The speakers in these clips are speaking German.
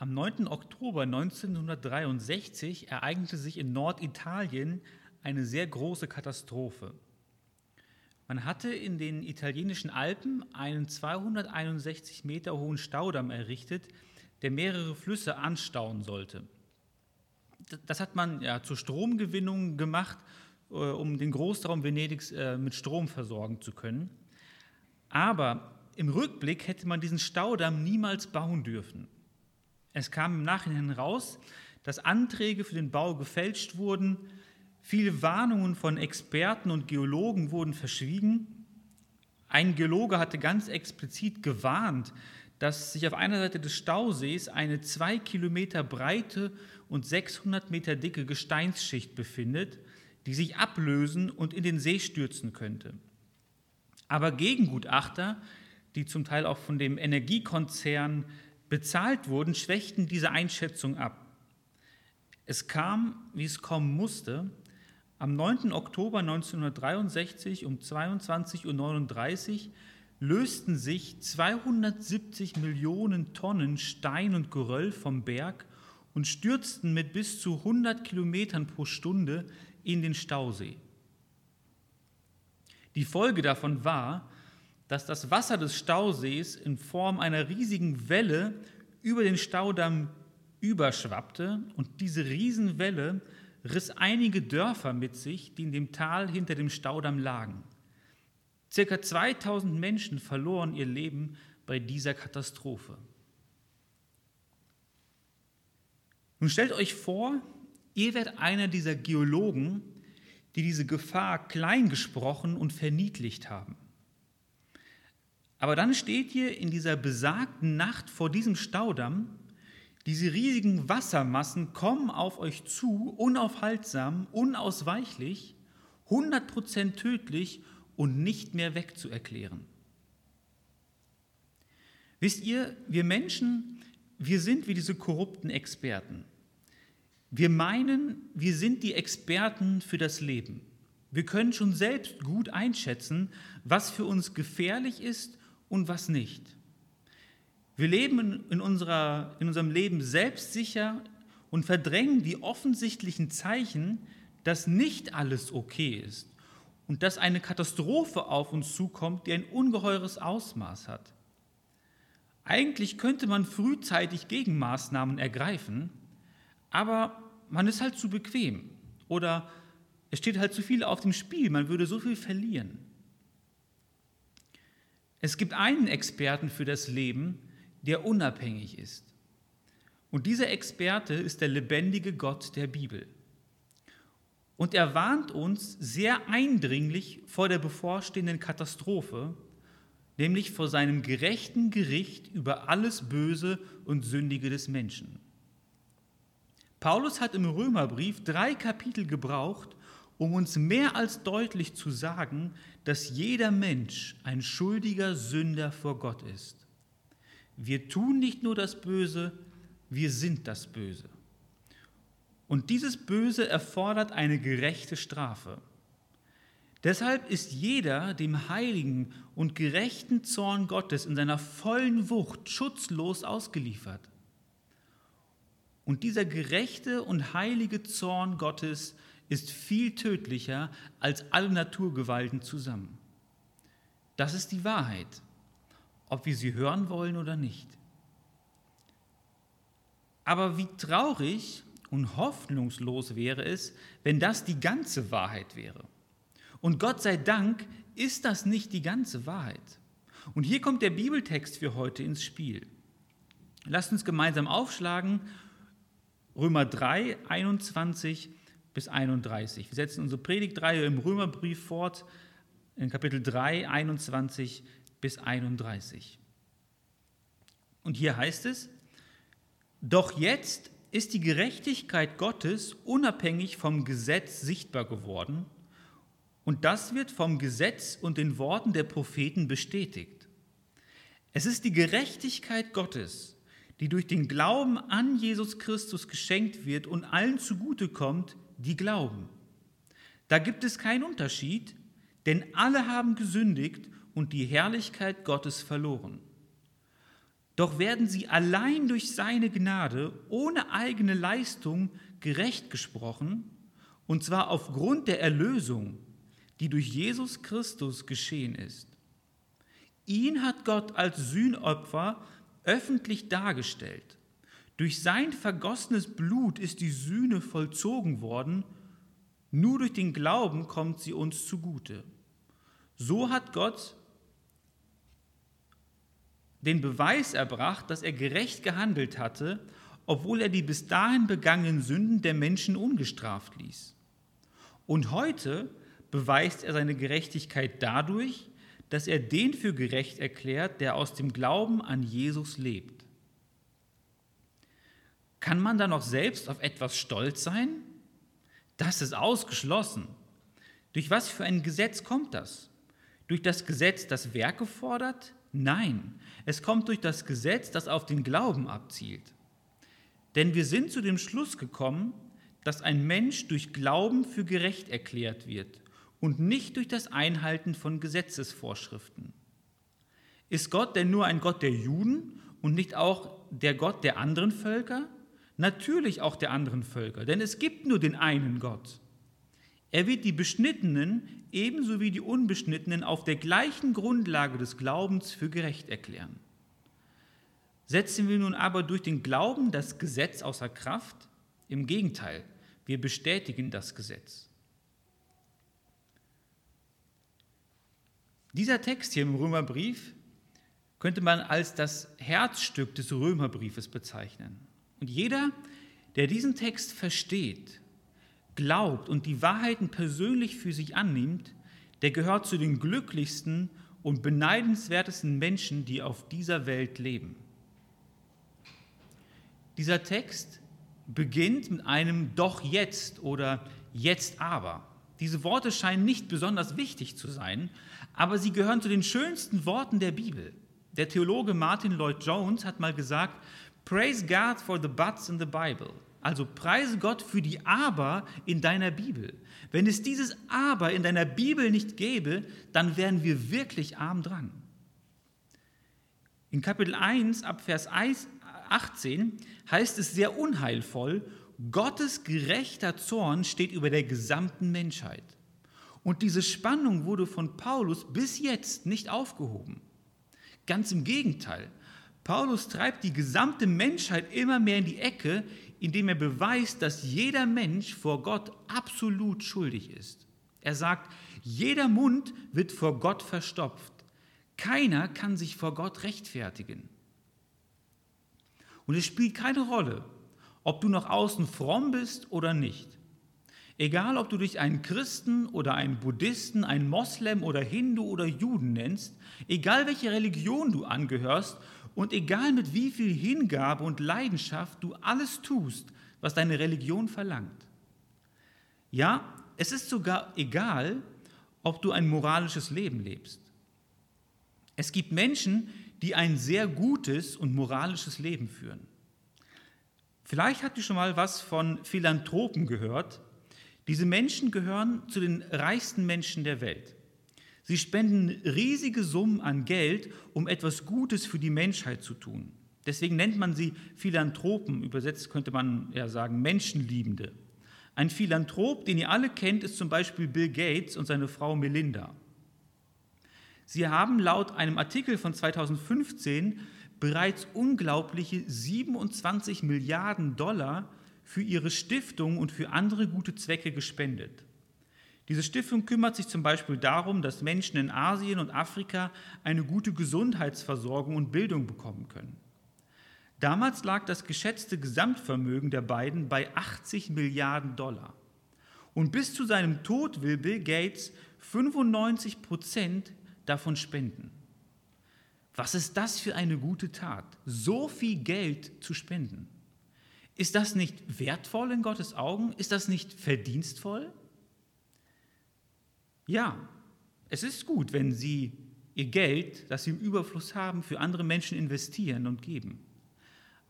Am 9. Oktober 1963 ereignete sich in Norditalien eine sehr große Katastrophe. Man hatte in den italienischen Alpen einen 261 Meter hohen Staudamm errichtet, der mehrere Flüsse anstauen sollte. Das hat man ja zur Stromgewinnung gemacht, äh, um den Großraum Venedigs äh, mit Strom versorgen zu können. Aber im Rückblick hätte man diesen Staudamm niemals bauen dürfen. Es kam im Nachhinein raus, dass Anträge für den Bau gefälscht wurden, viele Warnungen von Experten und Geologen wurden verschwiegen. Ein Geologe hatte ganz explizit gewarnt, dass sich auf einer Seite des Stausees eine zwei Kilometer breite und 600 Meter dicke Gesteinsschicht befindet, die sich ablösen und in den See stürzen könnte. Aber Gegengutachter, die zum Teil auch von dem Energiekonzern bezahlt wurden, schwächten diese Einschätzung ab. Es kam, wie es kommen musste. Am 9. Oktober 1963 um 22.39 Uhr lösten sich 270 Millionen Tonnen Stein und Geröll vom Berg und stürzten mit bis zu 100 Kilometern pro Stunde in den Stausee. Die Folge davon war, dass das Wasser des Stausees in Form einer riesigen Welle über den Staudamm überschwappte und diese Riesenwelle riss einige Dörfer mit sich, die in dem Tal hinter dem Staudamm lagen. Circa 2000 Menschen verloren ihr Leben bei dieser Katastrophe. Nun stellt euch vor, ihr werdet einer dieser Geologen, die diese Gefahr kleingesprochen und verniedlicht haben. Aber dann steht ihr in dieser besagten Nacht vor diesem Staudamm, diese riesigen Wassermassen kommen auf euch zu, unaufhaltsam, unausweichlich, 100% tödlich und nicht mehr wegzuerklären. Wisst ihr, wir Menschen, wir sind wie diese korrupten Experten. Wir meinen, wir sind die Experten für das Leben. Wir können schon selbst gut einschätzen, was für uns gefährlich ist und was nicht. Wir leben in, unserer, in unserem Leben selbstsicher und verdrängen die offensichtlichen Zeichen, dass nicht alles okay ist und dass eine Katastrophe auf uns zukommt, die ein ungeheures Ausmaß hat. Eigentlich könnte man frühzeitig Gegenmaßnahmen ergreifen, aber man ist halt zu bequem oder es steht halt zu viel auf dem Spiel, man würde so viel verlieren. Es gibt einen Experten für das Leben, der unabhängig ist. Und dieser Experte ist der lebendige Gott der Bibel. Und er warnt uns sehr eindringlich vor der bevorstehenden Katastrophe, nämlich vor seinem gerechten Gericht über alles Böse und Sündige des Menschen. Paulus hat im Römerbrief drei Kapitel gebraucht, um uns mehr als deutlich zu sagen, dass jeder Mensch ein schuldiger Sünder vor Gott ist. Wir tun nicht nur das Böse, wir sind das Böse. Und dieses Böse erfordert eine gerechte Strafe. Deshalb ist jeder dem heiligen und gerechten Zorn Gottes in seiner vollen Wucht schutzlos ausgeliefert. Und dieser gerechte und heilige Zorn Gottes ist viel tödlicher als alle Naturgewalten zusammen. Das ist die Wahrheit, ob wir sie hören wollen oder nicht. Aber wie traurig und hoffnungslos wäre es, wenn das die ganze Wahrheit wäre. Und Gott sei Dank ist das nicht die ganze Wahrheit. Und hier kommt der Bibeltext für heute ins Spiel. Lasst uns gemeinsam aufschlagen Römer 3, 21 bis 31. Wir setzen unsere Predigtreihe im Römerbrief fort, in Kapitel 3, 21 bis 31. Und hier heißt es, doch jetzt ist die Gerechtigkeit Gottes unabhängig vom Gesetz sichtbar geworden und das wird vom Gesetz und den Worten der Propheten bestätigt. Es ist die Gerechtigkeit Gottes, die durch den Glauben an Jesus Christus geschenkt wird und allen zugutekommt, die glauben. Da gibt es keinen Unterschied, denn alle haben gesündigt und die Herrlichkeit Gottes verloren. Doch werden sie allein durch seine Gnade ohne eigene Leistung gerecht gesprochen, und zwar aufgrund der Erlösung, die durch Jesus Christus geschehen ist. Ihn hat Gott als Sühnopfer öffentlich dargestellt. Durch sein vergossenes Blut ist die Sühne vollzogen worden, nur durch den Glauben kommt sie uns zugute. So hat Gott den Beweis erbracht, dass er gerecht gehandelt hatte, obwohl er die bis dahin begangenen Sünden der Menschen ungestraft ließ. Und heute beweist er seine Gerechtigkeit dadurch, dass er den für gerecht erklärt, der aus dem Glauben an Jesus lebt. Kann man da noch selbst auf etwas stolz sein? Das ist ausgeschlossen. Durch was für ein Gesetz kommt das? Durch das Gesetz, das Werke fordert? Nein, es kommt durch das Gesetz, das auf den Glauben abzielt. Denn wir sind zu dem Schluss gekommen, dass ein Mensch durch Glauben für gerecht erklärt wird und nicht durch das Einhalten von Gesetzesvorschriften. Ist Gott denn nur ein Gott der Juden und nicht auch der Gott der anderen Völker? Natürlich auch der anderen Völker, denn es gibt nur den einen Gott. Er wird die Beschnittenen ebenso wie die Unbeschnittenen auf der gleichen Grundlage des Glaubens für gerecht erklären. Setzen wir nun aber durch den Glauben das Gesetz außer Kraft? Im Gegenteil, wir bestätigen das Gesetz. Dieser Text hier im Römerbrief könnte man als das Herzstück des Römerbriefes bezeichnen. Und jeder, der diesen Text versteht, glaubt und die Wahrheiten persönlich für sich annimmt, der gehört zu den glücklichsten und beneidenswertesten Menschen, die auf dieser Welt leben. Dieser Text beginnt mit einem Doch jetzt oder Jetzt aber. Diese Worte scheinen nicht besonders wichtig zu sein, aber sie gehören zu den schönsten Worten der Bibel. Der Theologe Martin Lloyd Jones hat mal gesagt, Praise God for the buts in the Bible. Also preise Gott für die Aber in deiner Bibel. Wenn es dieses Aber in deiner Bibel nicht gäbe, dann wären wir wirklich arm dran. In Kapitel 1 ab Vers 18 heißt es sehr unheilvoll, Gottes gerechter Zorn steht über der gesamten Menschheit. Und diese Spannung wurde von Paulus bis jetzt nicht aufgehoben. Ganz im Gegenteil. Paulus treibt die gesamte Menschheit immer mehr in die Ecke, indem er beweist, dass jeder Mensch vor Gott absolut schuldig ist. Er sagt, jeder Mund wird vor Gott verstopft. Keiner kann sich vor Gott rechtfertigen. Und es spielt keine Rolle, ob du nach außen fromm bist oder nicht. Egal, ob du dich einen Christen oder einen Buddhisten, einen Moslem oder Hindu oder Juden nennst, egal welche Religion du angehörst und egal mit wie viel Hingabe und Leidenschaft du alles tust, was deine Religion verlangt. Ja, es ist sogar egal, ob du ein moralisches Leben lebst. Es gibt Menschen, die ein sehr gutes und moralisches Leben führen. Vielleicht habt ihr schon mal was von Philanthropen gehört, diese Menschen gehören zu den reichsten Menschen der Welt. Sie spenden riesige Summen an Geld, um etwas Gutes für die Menschheit zu tun. Deswegen nennt man sie Philanthropen, übersetzt könnte man ja sagen Menschenliebende. Ein Philanthrop, den ihr alle kennt, ist zum Beispiel Bill Gates und seine Frau Melinda. Sie haben laut einem Artikel von 2015 bereits unglaubliche 27 Milliarden Dollar für ihre Stiftung und für andere gute Zwecke gespendet. Diese Stiftung kümmert sich zum Beispiel darum, dass Menschen in Asien und Afrika eine gute Gesundheitsversorgung und Bildung bekommen können. Damals lag das geschätzte Gesamtvermögen der beiden bei 80 Milliarden Dollar. Und bis zu seinem Tod will Bill Gates 95 Prozent davon spenden. Was ist das für eine gute Tat, so viel Geld zu spenden? Ist das nicht wertvoll in Gottes Augen? Ist das nicht verdienstvoll? Ja, es ist gut, wenn Sie Ihr Geld, das Sie im Überfluss haben, für andere Menschen investieren und geben.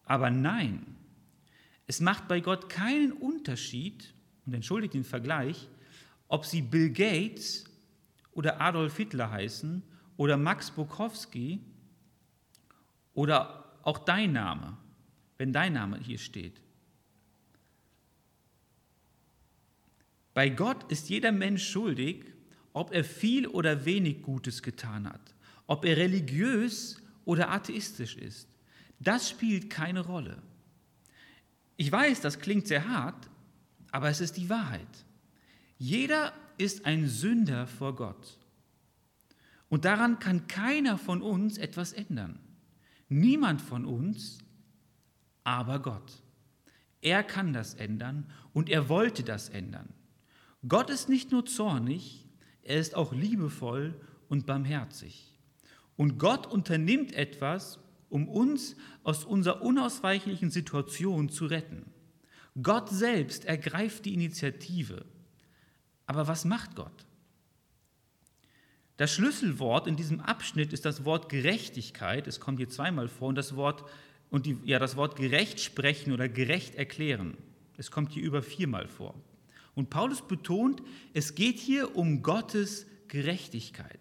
Aber nein, es macht bei Gott keinen Unterschied, und entschuldigt den Vergleich, ob Sie Bill Gates oder Adolf Hitler heißen oder Max Bukowski oder auch dein Name, wenn dein Name hier steht. Bei Gott ist jeder Mensch schuldig, ob er viel oder wenig Gutes getan hat, ob er religiös oder atheistisch ist. Das spielt keine Rolle. Ich weiß, das klingt sehr hart, aber es ist die Wahrheit. Jeder ist ein Sünder vor Gott. Und daran kann keiner von uns etwas ändern. Niemand von uns, aber Gott. Er kann das ändern und er wollte das ändern. Gott ist nicht nur zornig, er ist auch liebevoll und barmherzig. Und Gott unternimmt etwas, um uns aus unserer unausweichlichen Situation zu retten. Gott selbst ergreift die Initiative. Aber was macht Gott? Das Schlüsselwort in diesem Abschnitt ist das Wort Gerechtigkeit. Es kommt hier zweimal vor und das Wort und die, ja, das Wort gerecht sprechen oder gerecht erklären. Es kommt hier über viermal vor. Und Paulus betont, es geht hier um Gottes Gerechtigkeit.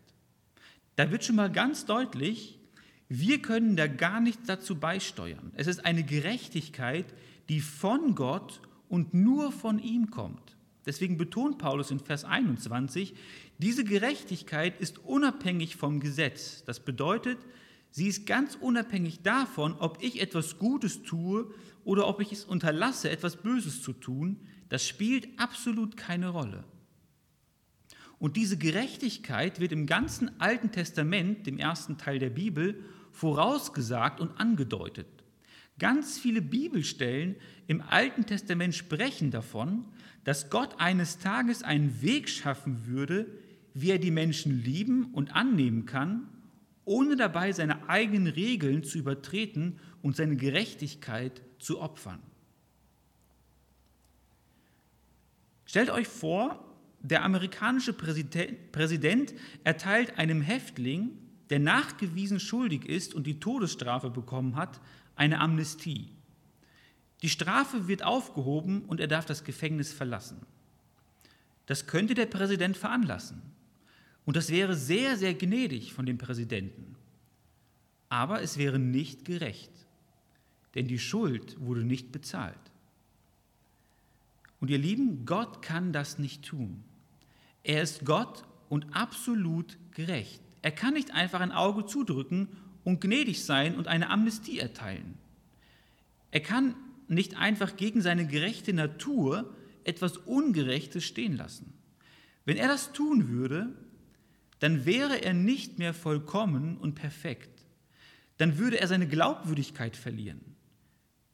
Da wird schon mal ganz deutlich, wir können da gar nichts dazu beisteuern. Es ist eine Gerechtigkeit, die von Gott und nur von ihm kommt. Deswegen betont Paulus in Vers 21, diese Gerechtigkeit ist unabhängig vom Gesetz. Das bedeutet, sie ist ganz unabhängig davon, ob ich etwas Gutes tue oder ob ich es unterlasse, etwas Böses zu tun. Das spielt absolut keine Rolle. Und diese Gerechtigkeit wird im ganzen Alten Testament, dem ersten Teil der Bibel, vorausgesagt und angedeutet. Ganz viele Bibelstellen im Alten Testament sprechen davon, dass Gott eines Tages einen Weg schaffen würde, wie er die Menschen lieben und annehmen kann, ohne dabei seine eigenen Regeln zu übertreten und seine Gerechtigkeit zu opfern. Stellt euch vor, der amerikanische Präsident erteilt einem Häftling, der nachgewiesen schuldig ist und die Todesstrafe bekommen hat, eine Amnestie. Die Strafe wird aufgehoben und er darf das Gefängnis verlassen. Das könnte der Präsident veranlassen. Und das wäre sehr, sehr gnädig von dem Präsidenten. Aber es wäre nicht gerecht, denn die Schuld wurde nicht bezahlt. Und ihr Lieben, Gott kann das nicht tun. Er ist Gott und absolut gerecht. Er kann nicht einfach ein Auge zudrücken und gnädig sein und eine Amnestie erteilen. Er kann nicht einfach gegen seine gerechte Natur etwas Ungerechtes stehen lassen. Wenn er das tun würde, dann wäre er nicht mehr vollkommen und perfekt. Dann würde er seine Glaubwürdigkeit verlieren.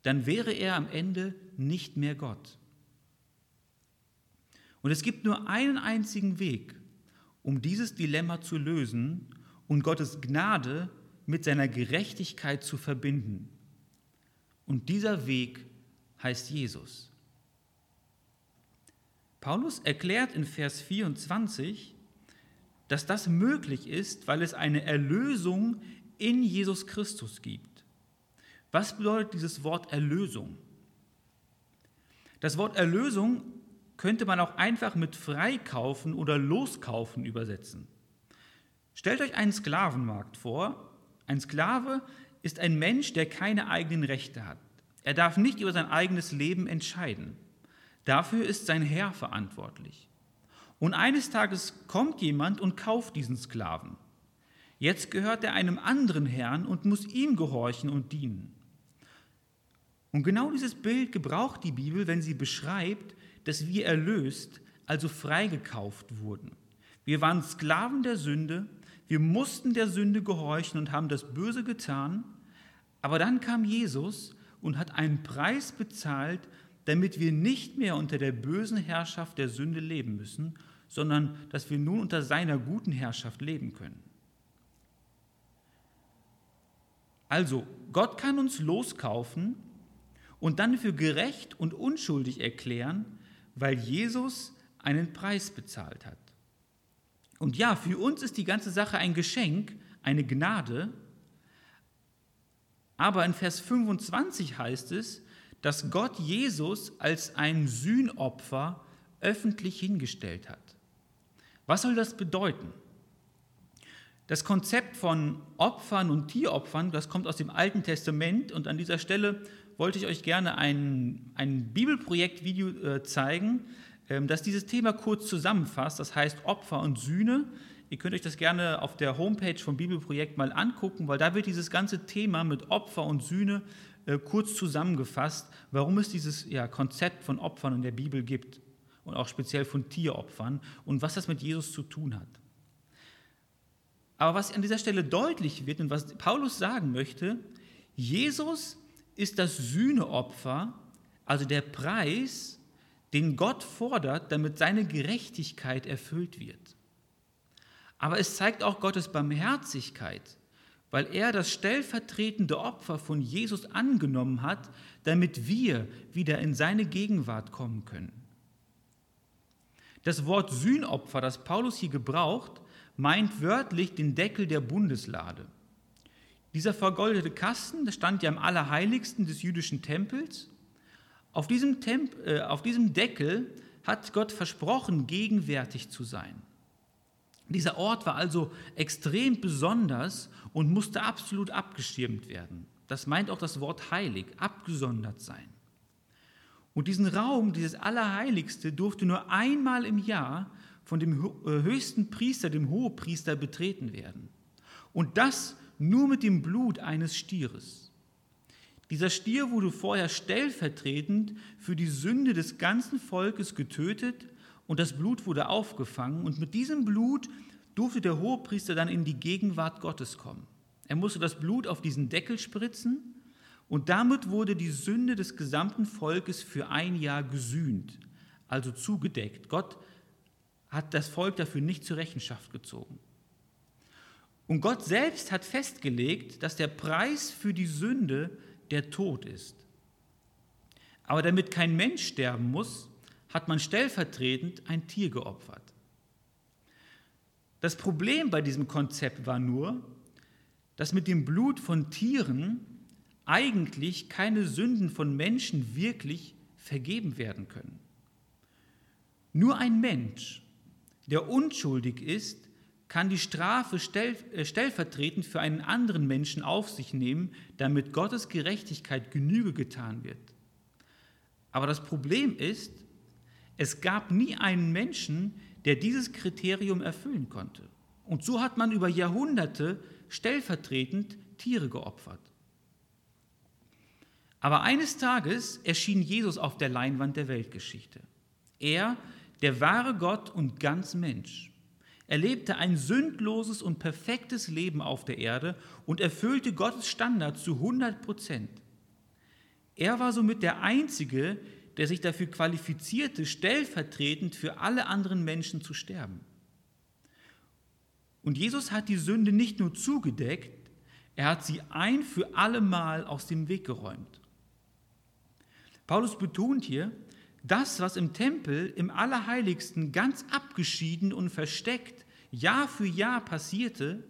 Dann wäre er am Ende nicht mehr Gott. Und es gibt nur einen einzigen Weg, um dieses Dilemma zu lösen und Gottes Gnade mit seiner Gerechtigkeit zu verbinden. Und dieser Weg heißt Jesus. Paulus erklärt in Vers 24, dass das möglich ist, weil es eine Erlösung in Jesus Christus gibt. Was bedeutet dieses Wort Erlösung? Das Wort Erlösung könnte man auch einfach mit Freikaufen oder Loskaufen übersetzen. Stellt euch einen Sklavenmarkt vor. Ein Sklave ist ein Mensch, der keine eigenen Rechte hat. Er darf nicht über sein eigenes Leben entscheiden. Dafür ist sein Herr verantwortlich. Und eines Tages kommt jemand und kauft diesen Sklaven. Jetzt gehört er einem anderen Herrn und muss ihm gehorchen und dienen. Und genau dieses Bild gebraucht die Bibel, wenn sie beschreibt, dass wir erlöst, also freigekauft wurden. Wir waren Sklaven der Sünde, wir mussten der Sünde gehorchen und haben das Böse getan, aber dann kam Jesus und hat einen Preis bezahlt, damit wir nicht mehr unter der bösen Herrschaft der Sünde leben müssen, sondern dass wir nun unter seiner guten Herrschaft leben können. Also, Gott kann uns loskaufen und dann für gerecht und unschuldig erklären, weil Jesus einen Preis bezahlt hat. Und ja, für uns ist die ganze Sache ein Geschenk, eine Gnade. Aber in Vers 25 heißt es, dass Gott Jesus als ein Sühnopfer öffentlich hingestellt hat. Was soll das bedeuten? Das Konzept von Opfern und Tieropfern, das kommt aus dem Alten Testament und an dieser Stelle wollte ich euch gerne ein, ein Bibelprojekt-Video äh, zeigen, ähm, das dieses Thema kurz zusammenfasst. Das heißt Opfer und Sühne. Ihr könnt euch das gerne auf der Homepage vom Bibelprojekt mal angucken, weil da wird dieses ganze Thema mit Opfer und Sühne äh, kurz zusammengefasst, warum es dieses ja, Konzept von Opfern in der Bibel gibt und auch speziell von Tieropfern und was das mit Jesus zu tun hat. Aber was an dieser Stelle deutlich wird und was Paulus sagen möchte, Jesus ist das Sühneopfer, also der Preis, den Gott fordert, damit seine Gerechtigkeit erfüllt wird. Aber es zeigt auch Gottes Barmherzigkeit, weil er das stellvertretende Opfer von Jesus angenommen hat, damit wir wieder in seine Gegenwart kommen können. Das Wort Sühnopfer, das Paulus hier gebraucht, meint wörtlich den Deckel der Bundeslade. Dieser vergoldete Kasten, das stand ja im Allerheiligsten des jüdischen Tempels. Auf diesem, Temp äh, auf diesem Deckel hat Gott versprochen, gegenwärtig zu sein. Dieser Ort war also extrem besonders und musste absolut abgeschirmt werden. Das meint auch das Wort heilig, abgesondert sein. Und diesen Raum, dieses Allerheiligste, durfte nur einmal im Jahr von dem äh, höchsten Priester, dem Hohepriester, betreten werden. Und das nur mit dem Blut eines Stieres. Dieser Stier wurde vorher stellvertretend für die Sünde des ganzen Volkes getötet und das Blut wurde aufgefangen. Und mit diesem Blut durfte der Hohepriester dann in die Gegenwart Gottes kommen. Er musste das Blut auf diesen Deckel spritzen und damit wurde die Sünde des gesamten Volkes für ein Jahr gesühnt, also zugedeckt. Gott hat das Volk dafür nicht zur Rechenschaft gezogen. Und Gott selbst hat festgelegt, dass der Preis für die Sünde der Tod ist. Aber damit kein Mensch sterben muss, hat man stellvertretend ein Tier geopfert. Das Problem bei diesem Konzept war nur, dass mit dem Blut von Tieren eigentlich keine Sünden von Menschen wirklich vergeben werden können. Nur ein Mensch der unschuldig ist, kann die Strafe stell, äh, stellvertretend für einen anderen Menschen auf sich nehmen, damit Gottes Gerechtigkeit Genüge getan wird. Aber das Problem ist, es gab nie einen Menschen, der dieses Kriterium erfüllen konnte. Und so hat man über Jahrhunderte stellvertretend Tiere geopfert. Aber eines Tages erschien Jesus auf der Leinwand der Weltgeschichte. Er, der wahre Gott und ganz Mensch. Er lebte ein sündloses und perfektes Leben auf der Erde und erfüllte Gottes Standard zu 100 Prozent. Er war somit der Einzige, der sich dafür qualifizierte, stellvertretend für alle anderen Menschen zu sterben. Und Jesus hat die Sünde nicht nur zugedeckt, er hat sie ein für allemal aus dem Weg geräumt. Paulus betont hier, das, was im Tempel im Allerheiligsten ganz abgeschieden und versteckt Jahr für Jahr passierte,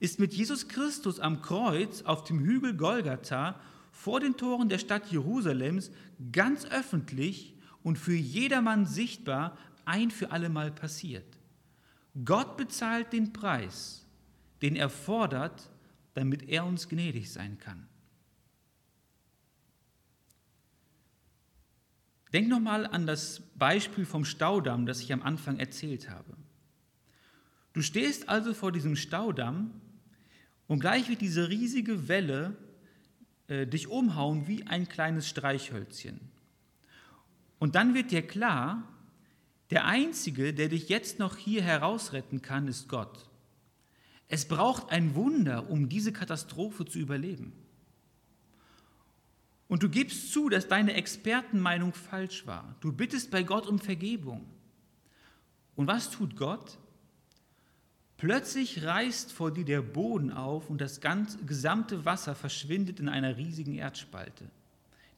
ist mit Jesus Christus am Kreuz auf dem Hügel Golgatha vor den Toren der Stadt Jerusalems ganz öffentlich und für jedermann sichtbar ein für allemal passiert. Gott bezahlt den Preis, den er fordert, damit er uns gnädig sein kann. Denk nochmal an das Beispiel vom Staudamm, das ich am Anfang erzählt habe. Du stehst also vor diesem Staudamm und gleich wird diese riesige Welle äh, dich umhauen wie ein kleines Streichhölzchen. Und dann wird dir klar, der Einzige, der dich jetzt noch hier herausretten kann, ist Gott. Es braucht ein Wunder, um diese Katastrophe zu überleben. Und du gibst zu, dass deine Expertenmeinung falsch war. Du bittest bei Gott um Vergebung. Und was tut Gott? Plötzlich reißt vor dir der Boden auf und das ganze, gesamte Wasser verschwindet in einer riesigen Erdspalte,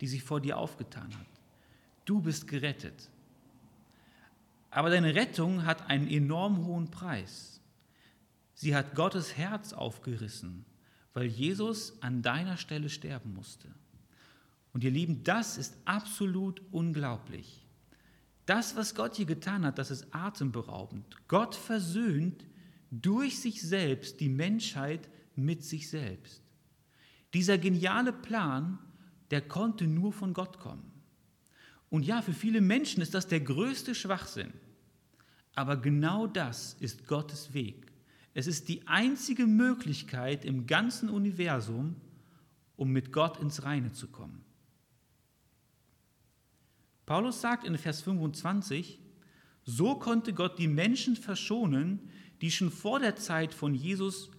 die sich vor dir aufgetan hat. Du bist gerettet. Aber deine Rettung hat einen enorm hohen Preis. Sie hat Gottes Herz aufgerissen, weil Jesus an deiner Stelle sterben musste. Und ihr Lieben, das ist absolut unglaublich. Das, was Gott hier getan hat, das ist atemberaubend. Gott versöhnt durch sich selbst die Menschheit mit sich selbst. Dieser geniale Plan, der konnte nur von Gott kommen. Und ja, für viele Menschen ist das der größte Schwachsinn. Aber genau das ist Gottes Weg. Es ist die einzige Möglichkeit im ganzen Universum, um mit Gott ins Reine zu kommen. Paulus sagt in Vers 25, so konnte Gott die Menschen verschonen, die schon vor der Zeit von Jesus,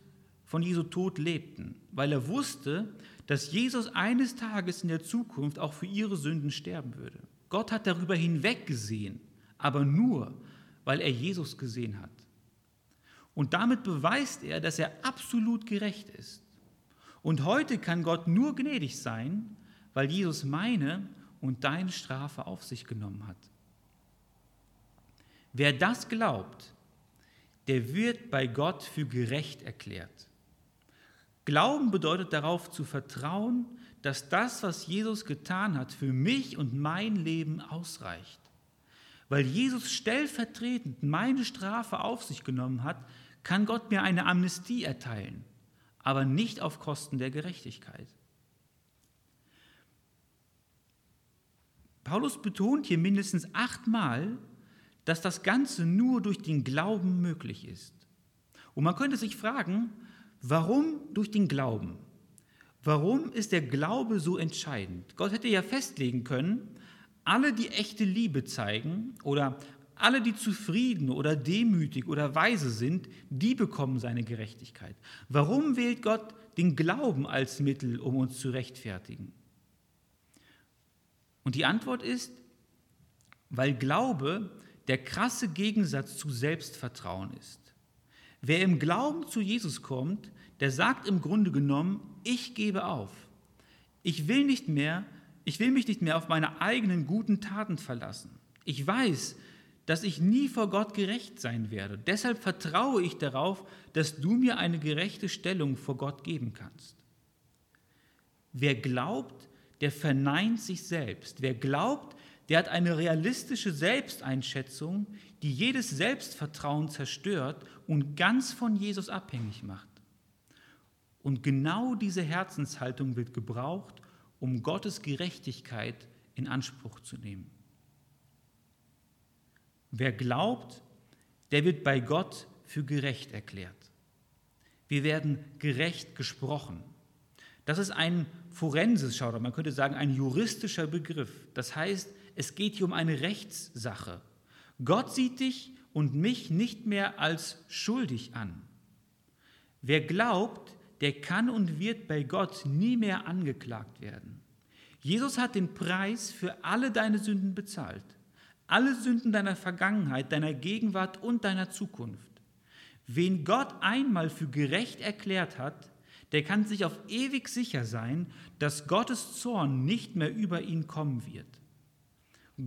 von Jesu Tod lebten, weil er wusste, dass Jesus eines Tages in der Zukunft auch für ihre Sünden sterben würde. Gott hat darüber hinweggesehen, aber nur, weil er Jesus gesehen hat. Und damit beweist er, dass er absolut gerecht ist. Und heute kann Gott nur gnädig sein, weil Jesus meine und deine Strafe auf sich genommen hat. Wer das glaubt, der wird bei Gott für gerecht erklärt. Glauben bedeutet darauf zu vertrauen, dass das, was Jesus getan hat, für mich und mein Leben ausreicht. Weil Jesus stellvertretend meine Strafe auf sich genommen hat, kann Gott mir eine Amnestie erteilen, aber nicht auf Kosten der Gerechtigkeit. Paulus betont hier mindestens achtmal, dass das Ganze nur durch den Glauben möglich ist. Und man könnte sich fragen, warum durch den Glauben? Warum ist der Glaube so entscheidend? Gott hätte ja festlegen können, alle, die echte Liebe zeigen oder alle, die zufrieden oder demütig oder weise sind, die bekommen seine Gerechtigkeit. Warum wählt Gott den Glauben als Mittel, um uns zu rechtfertigen? Und die Antwort ist, weil Glaube der krasse Gegensatz zu Selbstvertrauen ist. Wer im Glauben zu Jesus kommt, der sagt im Grunde genommen, ich gebe auf. Ich will nicht mehr, ich will mich nicht mehr auf meine eigenen guten Taten verlassen. Ich weiß, dass ich nie vor Gott gerecht sein werde. Deshalb vertraue ich darauf, dass du mir eine gerechte Stellung vor Gott geben kannst. Wer glaubt, der verneint sich selbst. Wer glaubt, der hat eine realistische Selbsteinschätzung, die jedes Selbstvertrauen zerstört und ganz von Jesus abhängig macht. Und genau diese Herzenshaltung wird gebraucht, um Gottes Gerechtigkeit in Anspruch zu nehmen. Wer glaubt, der wird bei Gott für gerecht erklärt. Wir werden gerecht gesprochen. Das ist ein forensischer oder man könnte sagen ein juristischer Begriff. Das heißt, es geht hier um eine Rechtssache. Gott sieht dich und mich nicht mehr als schuldig an. Wer glaubt, der kann und wird bei Gott nie mehr angeklagt werden. Jesus hat den Preis für alle deine Sünden bezahlt alle Sünden deiner Vergangenheit, deiner Gegenwart und deiner Zukunft. Wen Gott einmal für gerecht erklärt hat, der kann sich auf ewig sicher sein, dass Gottes Zorn nicht mehr über ihn kommen wird.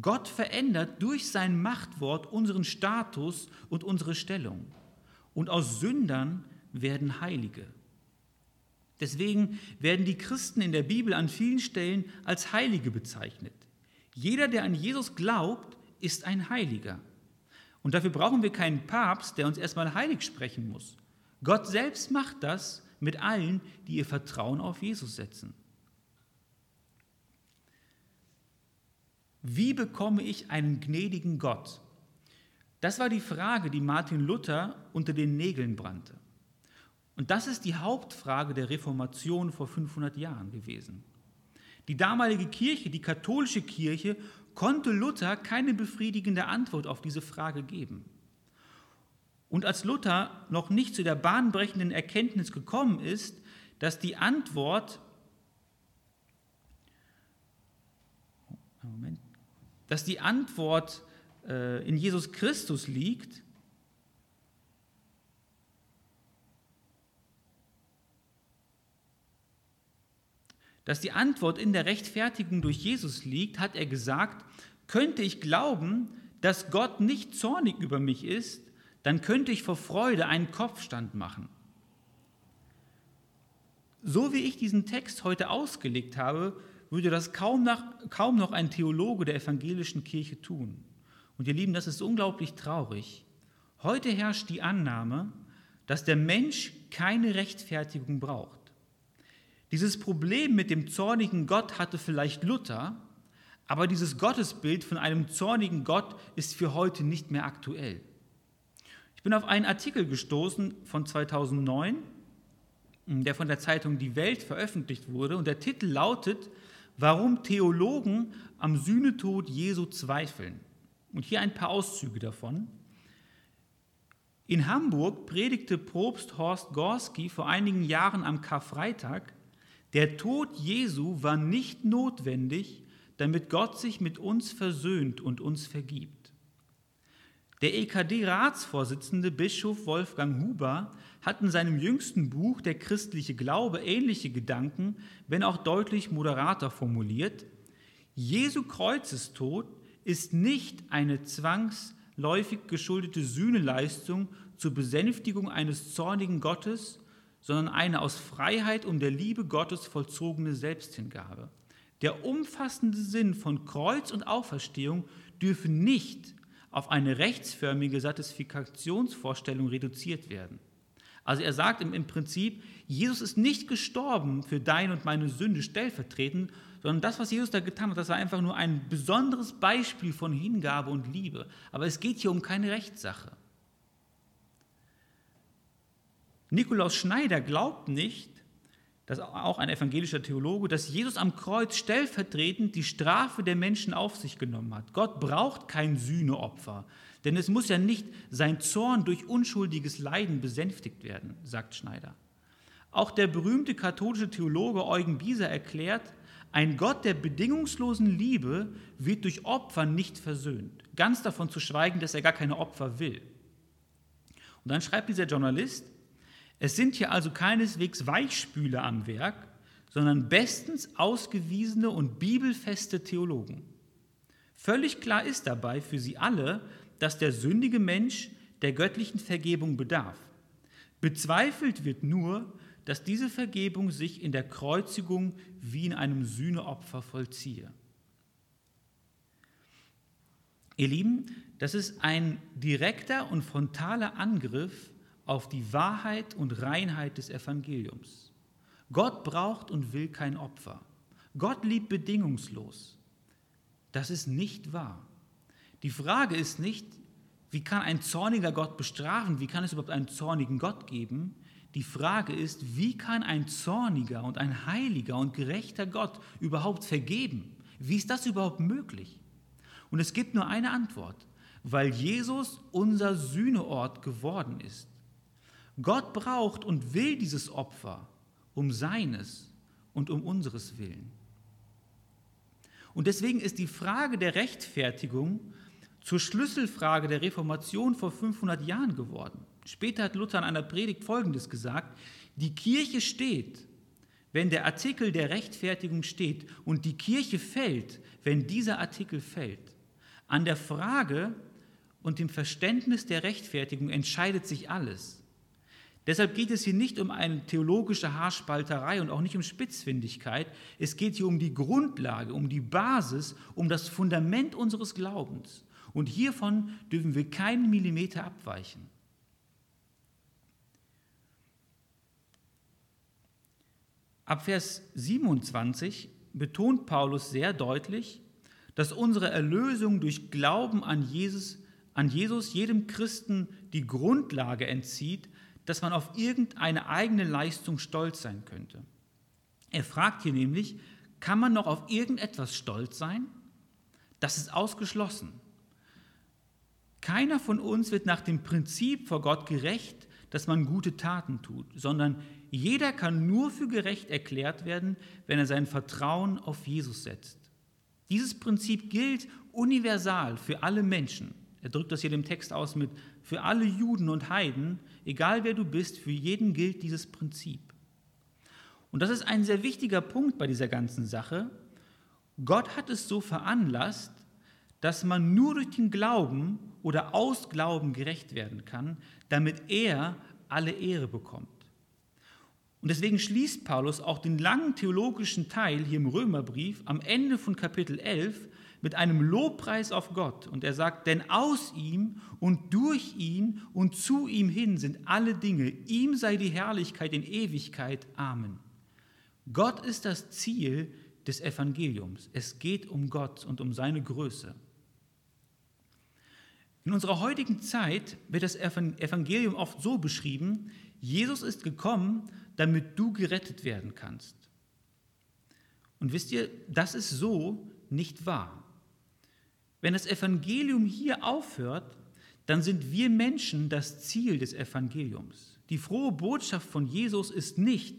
Gott verändert durch sein Machtwort unseren Status und unsere Stellung. Und aus Sündern werden Heilige. Deswegen werden die Christen in der Bibel an vielen Stellen als Heilige bezeichnet. Jeder, der an Jesus glaubt, ist ein Heiliger. Und dafür brauchen wir keinen Papst, der uns erstmal heilig sprechen muss. Gott selbst macht das mit allen, die ihr Vertrauen auf Jesus setzen. Wie bekomme ich einen gnädigen Gott? Das war die Frage, die Martin Luther unter den Nägeln brannte. Und das ist die Hauptfrage der Reformation vor 500 Jahren gewesen. Die damalige Kirche, die katholische Kirche, konnte Luther keine befriedigende Antwort auf diese Frage geben. Und als Luther noch nicht zu der bahnbrechenden Erkenntnis gekommen ist, dass die Antwort, Moment, dass die Antwort äh, in Jesus Christus liegt, dass die Antwort in der Rechtfertigung durch Jesus liegt, hat er gesagt, könnte ich glauben, dass Gott nicht zornig über mich ist, dann könnte ich vor Freude einen Kopfstand machen. So wie ich diesen Text heute ausgelegt habe, würde das kaum, nach, kaum noch ein Theologe der evangelischen Kirche tun. Und ihr Lieben, das ist unglaublich traurig. Heute herrscht die Annahme, dass der Mensch keine Rechtfertigung braucht. Dieses Problem mit dem zornigen Gott hatte vielleicht Luther, aber dieses Gottesbild von einem zornigen Gott ist für heute nicht mehr aktuell. Ich bin auf einen Artikel gestoßen von 2009, der von der Zeitung Die Welt veröffentlicht wurde und der Titel lautet, Warum Theologen am Sühnetod Jesu zweifeln. Und hier ein paar Auszüge davon. In Hamburg predigte Propst Horst Gorski vor einigen Jahren am Karfreitag, der Tod Jesu war nicht notwendig, damit Gott sich mit uns versöhnt und uns vergibt. Der EKD-Ratsvorsitzende Bischof Wolfgang Huber hat in seinem jüngsten Buch Der christliche Glaube ähnliche Gedanken, wenn auch deutlich moderater formuliert. Jesu Kreuzestod ist nicht eine zwangsläufig geschuldete Sühneleistung zur Besänftigung eines zornigen Gottes, sondern eine aus Freiheit um der Liebe Gottes vollzogene Selbsthingabe. Der umfassende Sinn von Kreuz und Auferstehung dürfe nicht auf eine rechtsförmige Satisfikationsvorstellung reduziert werden. Also er sagt im, Prinzip, Jesus ist nicht gestorben für deine und meine Sünde stellvertretend, sondern das, was Jesus da getan hat, das war einfach nur ein besonderes Beispiel von Hingabe und Liebe. Aber es geht hier um keine Rechtssache. Nikolaus Schneider glaubt nicht, das auch ein evangelischer Theologe, dass Jesus am Kreuz stellvertretend die Strafe der Menschen auf sich genommen hat. Gott braucht kein Sühneopfer, denn es muss ja nicht sein Zorn durch unschuldiges Leiden besänftigt werden, sagt Schneider. Auch der berühmte katholische Theologe Eugen Bieser erklärt, ein Gott der bedingungslosen Liebe wird durch Opfer nicht versöhnt. Ganz davon zu schweigen, dass er gar keine Opfer will. Und dann schreibt dieser Journalist, es sind hier also keineswegs Weichspüler am Werk, sondern bestens ausgewiesene und bibelfeste Theologen. Völlig klar ist dabei für sie alle, dass der sündige Mensch der göttlichen Vergebung bedarf. Bezweifelt wird nur, dass diese Vergebung sich in der Kreuzigung wie in einem Sühneopfer vollziehe. Ihr Lieben, das ist ein direkter und frontaler Angriff auf die Wahrheit und Reinheit des Evangeliums. Gott braucht und will kein Opfer. Gott liebt bedingungslos. Das ist nicht wahr. Die Frage ist nicht, wie kann ein zorniger Gott bestrafen? Wie kann es überhaupt einen zornigen Gott geben? Die Frage ist, wie kann ein zorniger und ein heiliger und gerechter Gott überhaupt vergeben? Wie ist das überhaupt möglich? Und es gibt nur eine Antwort, weil Jesus unser Sühneort geworden ist. Gott braucht und will dieses Opfer um seines und um unseres Willen. Und deswegen ist die Frage der Rechtfertigung zur Schlüsselfrage der Reformation vor 500 Jahren geworden. Später hat Luther in einer Predigt Folgendes gesagt, die Kirche steht, wenn der Artikel der Rechtfertigung steht und die Kirche fällt, wenn dieser Artikel fällt. An der Frage und dem Verständnis der Rechtfertigung entscheidet sich alles. Deshalb geht es hier nicht um eine theologische Haarspalterei und auch nicht um Spitzfindigkeit. Es geht hier um die Grundlage, um die Basis, um das Fundament unseres Glaubens. Und hiervon dürfen wir keinen Millimeter abweichen. Ab Vers 27 betont Paulus sehr deutlich, dass unsere Erlösung durch Glauben an Jesus, an Jesus jedem Christen die Grundlage entzieht, dass man auf irgendeine eigene Leistung stolz sein könnte. Er fragt hier nämlich, kann man noch auf irgendetwas stolz sein? Das ist ausgeschlossen. Keiner von uns wird nach dem Prinzip vor Gott gerecht, dass man gute Taten tut, sondern jeder kann nur für gerecht erklärt werden, wenn er sein Vertrauen auf Jesus setzt. Dieses Prinzip gilt universal für alle Menschen. Er drückt das hier dem Text aus mit für alle Juden und Heiden, egal wer du bist, für jeden gilt dieses Prinzip. Und das ist ein sehr wichtiger Punkt bei dieser ganzen Sache. Gott hat es so veranlasst, dass man nur durch den Glauben oder aus Glauben gerecht werden kann, damit er alle Ehre bekommt. Und deswegen schließt Paulus auch den langen theologischen Teil hier im Römerbrief am Ende von Kapitel 11 mit einem Lobpreis auf Gott. Und er sagt, denn aus ihm und durch ihn und zu ihm hin sind alle Dinge. Ihm sei die Herrlichkeit in Ewigkeit. Amen. Gott ist das Ziel des Evangeliums. Es geht um Gott und um seine Größe. In unserer heutigen Zeit wird das Evangelium oft so beschrieben, Jesus ist gekommen, damit du gerettet werden kannst. Und wisst ihr, das ist so nicht wahr. Wenn das Evangelium hier aufhört, dann sind wir Menschen das Ziel des Evangeliums. Die frohe Botschaft von Jesus ist nicht,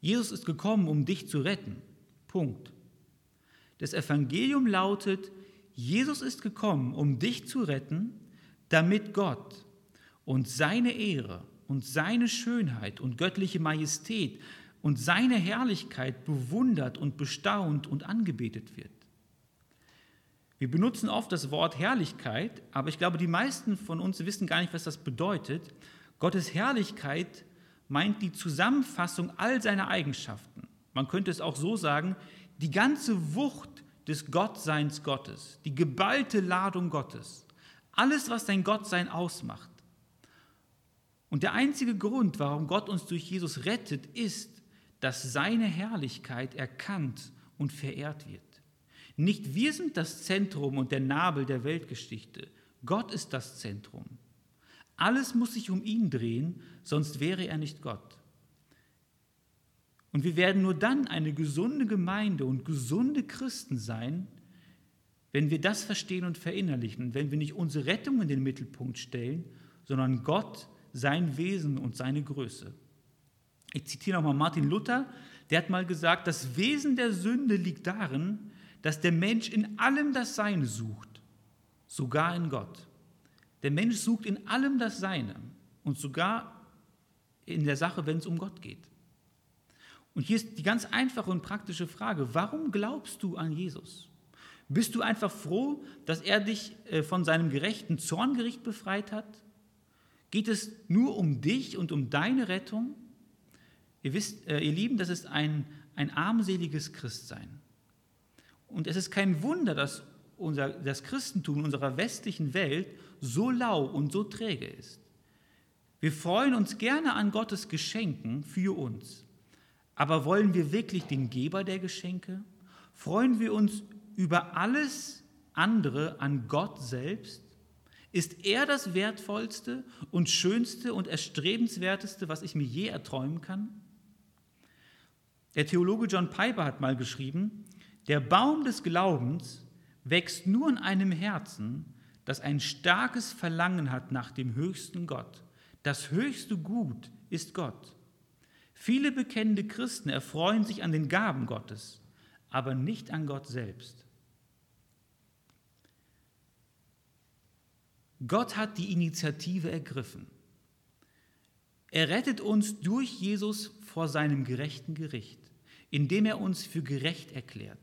Jesus ist gekommen, um dich zu retten. Punkt. Das Evangelium lautet, Jesus ist gekommen, um dich zu retten, damit Gott und seine Ehre und seine Schönheit und göttliche Majestät und seine Herrlichkeit bewundert und bestaunt und angebetet wird. Wir benutzen oft das Wort Herrlichkeit, aber ich glaube, die meisten von uns wissen gar nicht, was das bedeutet. Gottes Herrlichkeit meint die Zusammenfassung all seiner Eigenschaften. Man könnte es auch so sagen, die ganze Wucht des Gottseins Gottes, die geballte Ladung Gottes, alles, was sein Gottsein ausmacht. Und der einzige Grund, warum Gott uns durch Jesus rettet, ist, dass seine Herrlichkeit erkannt und verehrt wird. Nicht wir sind das Zentrum und der Nabel der Weltgeschichte. Gott ist das Zentrum. Alles muss sich um ihn drehen, sonst wäre er nicht Gott. Und wir werden nur dann eine gesunde Gemeinde und gesunde Christen sein, wenn wir das verstehen und verinnerlichen, wenn wir nicht unsere Rettung in den Mittelpunkt stellen, sondern Gott, sein Wesen und seine Größe. Ich zitiere nochmal Martin Luther, der hat mal gesagt, das Wesen der Sünde liegt darin, dass der Mensch in allem das Seine sucht, sogar in Gott. Der Mensch sucht in allem das Seine und sogar in der Sache, wenn es um Gott geht. Und hier ist die ganz einfache und praktische Frage, warum glaubst du an Jesus? Bist du einfach froh, dass er dich äh, von seinem gerechten Zorngericht befreit hat? Geht es nur um dich und um deine Rettung? Ihr wisst, äh, ihr Lieben, das ist ein, ein armseliges Christsein. Und es ist kein Wunder, dass unser, das Christentum in unserer westlichen Welt so lau und so träge ist. Wir freuen uns gerne an Gottes Geschenken für uns. Aber wollen wir wirklich den Geber der Geschenke? Freuen wir uns über alles andere an Gott selbst? Ist er das Wertvollste und Schönste und Erstrebenswerteste, was ich mir je erträumen kann? Der Theologe John Piper hat mal geschrieben, der Baum des Glaubens wächst nur in einem Herzen, das ein starkes Verlangen hat nach dem höchsten Gott. Das höchste Gut ist Gott. Viele bekennende Christen erfreuen sich an den Gaben Gottes, aber nicht an Gott selbst. Gott hat die Initiative ergriffen. Er rettet uns durch Jesus vor seinem gerechten Gericht, indem er uns für gerecht erklärt.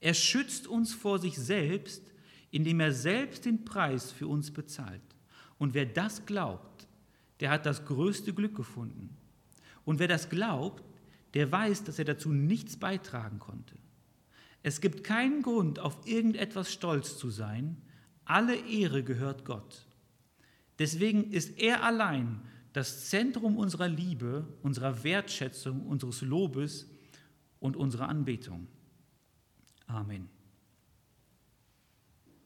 Er schützt uns vor sich selbst, indem er selbst den Preis für uns bezahlt. Und wer das glaubt, der hat das größte Glück gefunden. Und wer das glaubt, der weiß, dass er dazu nichts beitragen konnte. Es gibt keinen Grund, auf irgendetwas stolz zu sein. Alle Ehre gehört Gott. Deswegen ist er allein das Zentrum unserer Liebe, unserer Wertschätzung, unseres Lobes und unserer Anbetung. Amen.